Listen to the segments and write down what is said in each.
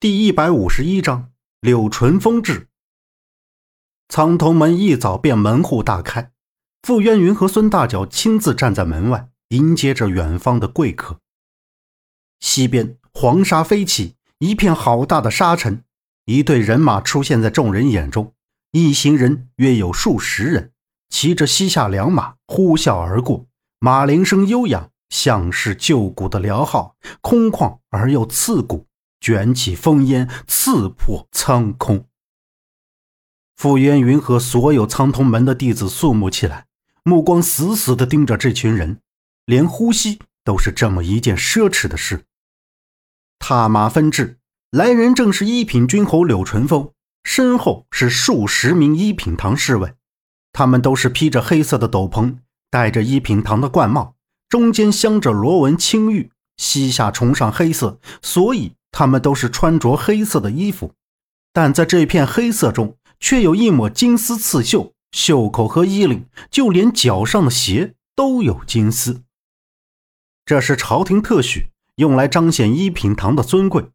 第一百五十一章柳淳风至。苍头门一早便门户大开，傅渊云和孙大脚亲自站在门外迎接着远方的贵客。西边黄沙飞起，一片好大的沙尘，一队人马出现在众人眼中，一行人约有数十人，骑着西夏良马呼啸而过，马铃声悠扬，像是旧鼓的辽号，空旷而又刺骨。卷起烽烟，刺破苍空。傅渊云和所有苍通门的弟子肃穆起来，目光死死地盯着这群人，连呼吸都是这么一件奢侈的事。踏马分至，来人正是一品军侯柳淳风，身后是数十名一品堂侍卫，他们都是披着黑色的斗篷，戴着一品堂的冠帽，中间镶着螺纹青玉。膝下崇尚黑色，所以。他们都是穿着黑色的衣服，但在这片黑色中，却有一抹金丝刺绣，袖口和衣领，就连脚上的鞋都有金丝。这是朝廷特许，用来彰显一品堂的尊贵。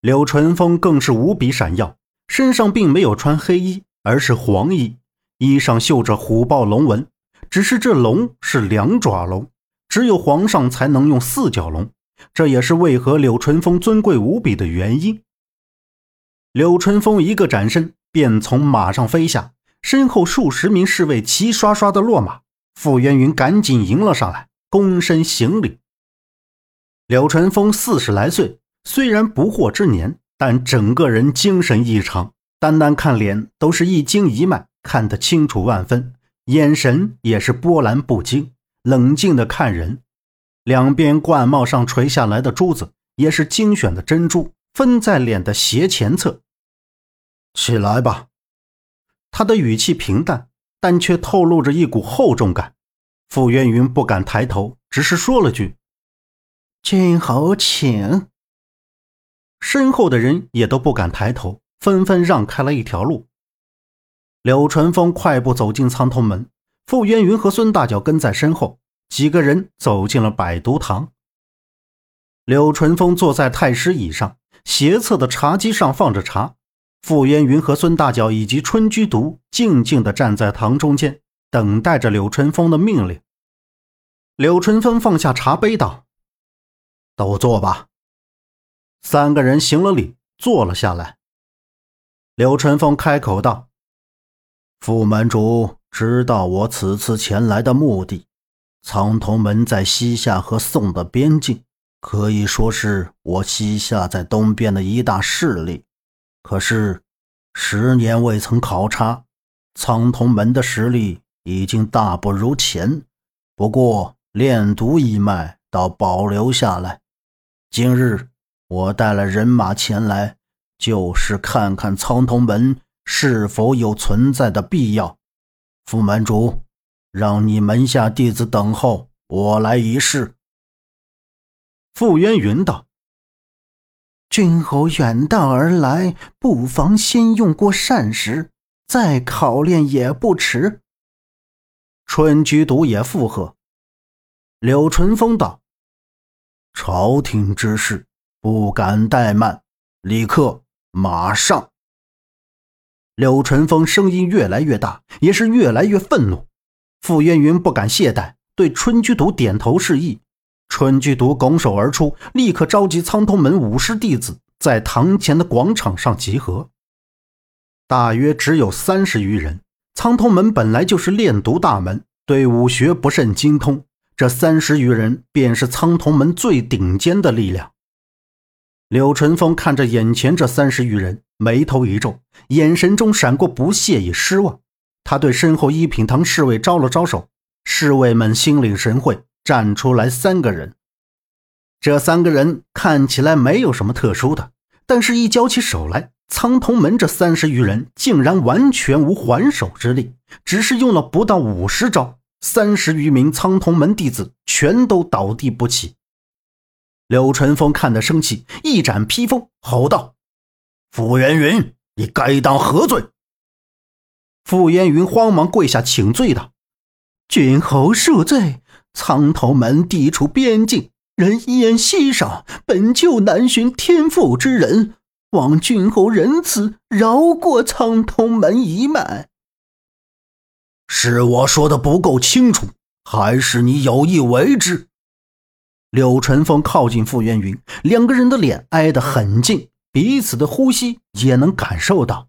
柳淳风更是无比闪耀，身上并没有穿黑衣，而是黄衣，衣上绣着虎豹龙纹，只是这龙是两爪龙，只有皇上才能用四角龙。这也是为何柳春风尊贵无比的原因。柳春风一个转身，便从马上飞下，身后数十名侍卫齐刷刷的落马。傅渊云赶紧迎了上来，躬身行礼。柳春风四十来岁，虽然不惑之年，但整个人精神异常，单单看脸都是一惊一脉，看得清楚万分，眼神也是波澜不惊，冷静的看人。两边冠帽上垂下来的珠子也是精选的珍珠，分在脸的斜前侧。起来吧，他的语气平淡，但却透露着一股厚重感。傅渊云不敢抬头，只是说了句：“君侯请。”身后的人也都不敢抬头，纷纷让开了一条路。柳淳风快步走进苍头门，傅渊云和孙大脚跟在身后。几个人走进了百毒堂。柳淳风坐在太师椅上，斜侧的茶几上放着茶。傅渊云和孙大脚以及春居毒静静地站在堂中间，等待着柳淳风的命令。柳淳风放下茶杯，道：“都坐吧。”三个人行了礼，坐了下来。柳淳风开口道：“傅门主知道我此次前来的目的。”苍头门在西夏和宋的边境，可以说是我西夏在东边的一大势力。可是，十年未曾考察，苍头门的实力已经大不如前。不过，炼毒一脉倒保留下来。今日我带了人马前来，就是看看苍头门是否有存在的必要。副门主。让你门下弟子等候，我来一试。傅渊云道：“君侯远道而来，不妨先用过膳食，再考验也不迟。”春居毒也附和。柳淳风道：“朝廷之事不敢怠慢，立刻马上。”柳淳风声音越来越大，也是越来越愤怒。傅渊云不敢懈怠，对春居毒点头示意。春居毒拱手而出，立刻召集苍通门武师弟子在堂前的广场上集合。大约只有三十余人。苍通门本来就是炼毒大门，对武学不甚精通。这三十余人便是苍通门最顶尖的力量。柳淳风看着眼前这三十余人，眉头一皱，眼神中闪过不屑与失望。他对身后一品堂侍卫招了招手，侍卫们心领神会，站出来三个人。这三个人看起来没有什么特殊的，但是一交起手来，苍铜门这三十余人竟然完全无还手之力，只是用了不到五十招，三十余名苍铜门弟子全都倒地不起。柳淳风看得生气，一展披风，吼道：“傅元云，你该当何罪？”傅烟云慌忙跪下请罪道：“君侯恕罪，苍头门地处边境，人烟稀少，本就难寻天赋之人，望君侯仁慈，饶过苍头门一脉。是我说的不够清楚，还是你有意为之？柳传风靠近傅烟云，两个人的脸挨得很近，彼此的呼吸也能感受到。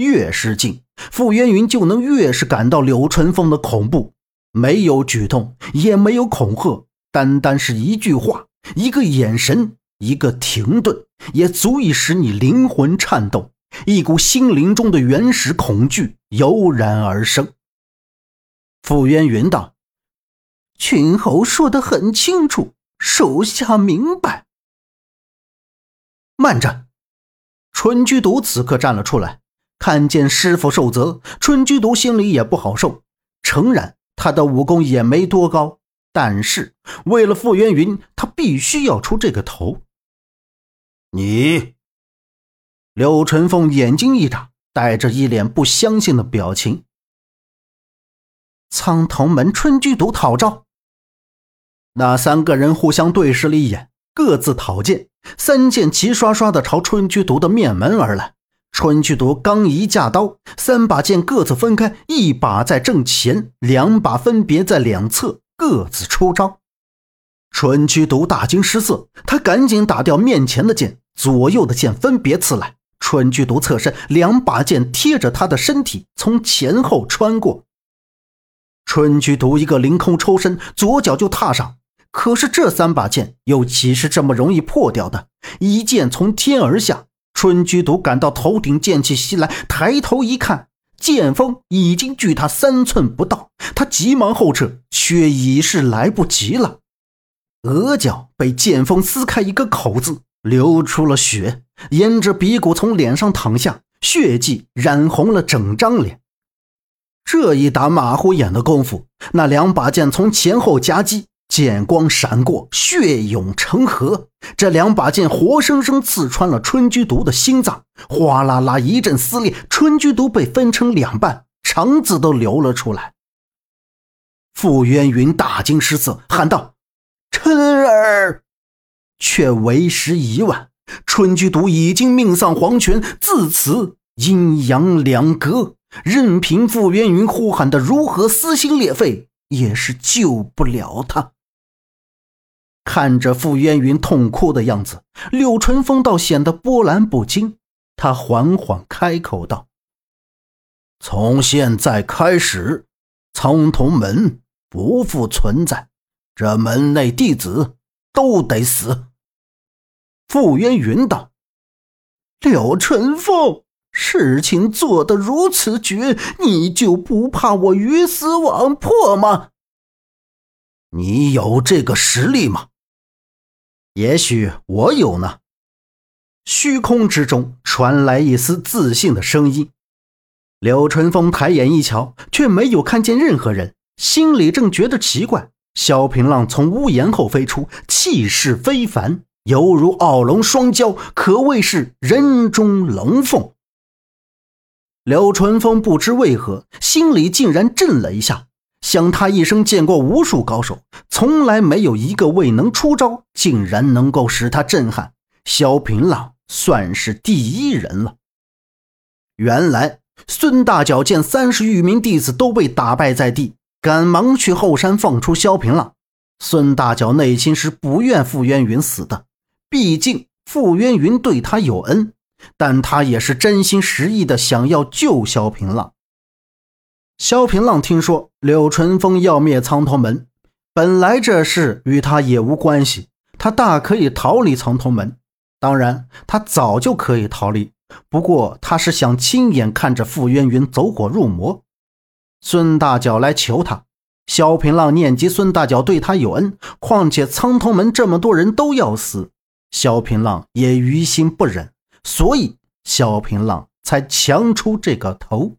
越是近，傅渊云就能越是感到柳春风的恐怖。没有举动，也没有恐吓，单单是一句话、一个眼神、一个停顿，也足以使你灵魂颤动，一股心灵中的原始恐惧油然而生。傅渊云道。群侯说的很清楚，属下明白。慢着，春居毒此刻站了出来，看见师傅受责，春居毒心里也不好受。诚然，他的武功也没多高，但是为了傅渊云，他必须要出这个头。你，柳晨凤眼睛一眨，带着一脸不相信的表情。苍藤门春居毒讨招。那三个人互相对视了一眼，各自讨剑，三剑齐刷刷的朝春居毒的面门而来。春居毒刚一架刀，三把剑各自分开，一把在正前，两把分别在两侧，各自出招。春居毒大惊失色，他赶紧打掉面前的剑，左右的剑分别刺来。春居毒侧身，两把剑贴着他的身体，从前后穿过。春居毒一个凌空抽身，左脚就踏上。可是这三把剑又岂是这么容易破掉的？一剑从天而下，春居毒感到头顶剑气袭来，抬头一看，剑锋已经距他三寸不到，他急忙后撤，却已是来不及了。额角被剑锋撕开一个口子，流出了血，沿着鼻骨从脸上淌下，血迹染红了整张脸。这一打马虎眼的功夫，那两把剑从前后夹击。剑光闪过，血涌成河。这两把剑活生生刺穿了春居毒的心脏，哗啦啦一阵撕裂，春居毒被分成两半，肠子都流了出来。傅渊云大惊失色，喊道：“春儿！”却为时已晚，春居毒已经命丧黄泉，自此阴阳两隔，任凭傅渊云呼喊的如何撕心裂肺，也是救不了他。看着傅渊云痛哭的样子，柳春风倒显得波澜不惊。他缓缓开口道：“从现在开始，苍铜门不复存在，这门内弟子都得死。”傅渊云道：“柳春风，事情做得如此绝，你就不怕我鱼死网破吗？你有这个实力吗？”也许我有呢。虚空之中传来一丝自信的声音。柳春风抬眼一瞧，却没有看见任何人，心里正觉得奇怪。萧平浪从屋檐后飞出，气势非凡，犹如傲龙双骄，可谓是人中龙凤。柳春风不知为何，心里竟然震了一下。想他一生见过无数高手，从来没有一个未能出招，竟然能够使他震撼。萧平浪算是第一人了。原来孙大脚见三十余名弟子都被打败在地，赶忙去后山放出萧平浪。孙大脚内心是不愿傅渊云死的，毕竟傅渊云对他有恩，但他也是真心实意的想要救萧平浪。萧平浪听说柳春风要灭苍头门，本来这事与他也无关系，他大可以逃离苍头门。当然，他早就可以逃离，不过他是想亲眼看着傅渊云走火入魔。孙大脚来求他，萧平浪念及孙大脚对他有恩，况且苍头门这么多人都要死，萧平浪也于心不忍，所以萧平浪才强出这个头。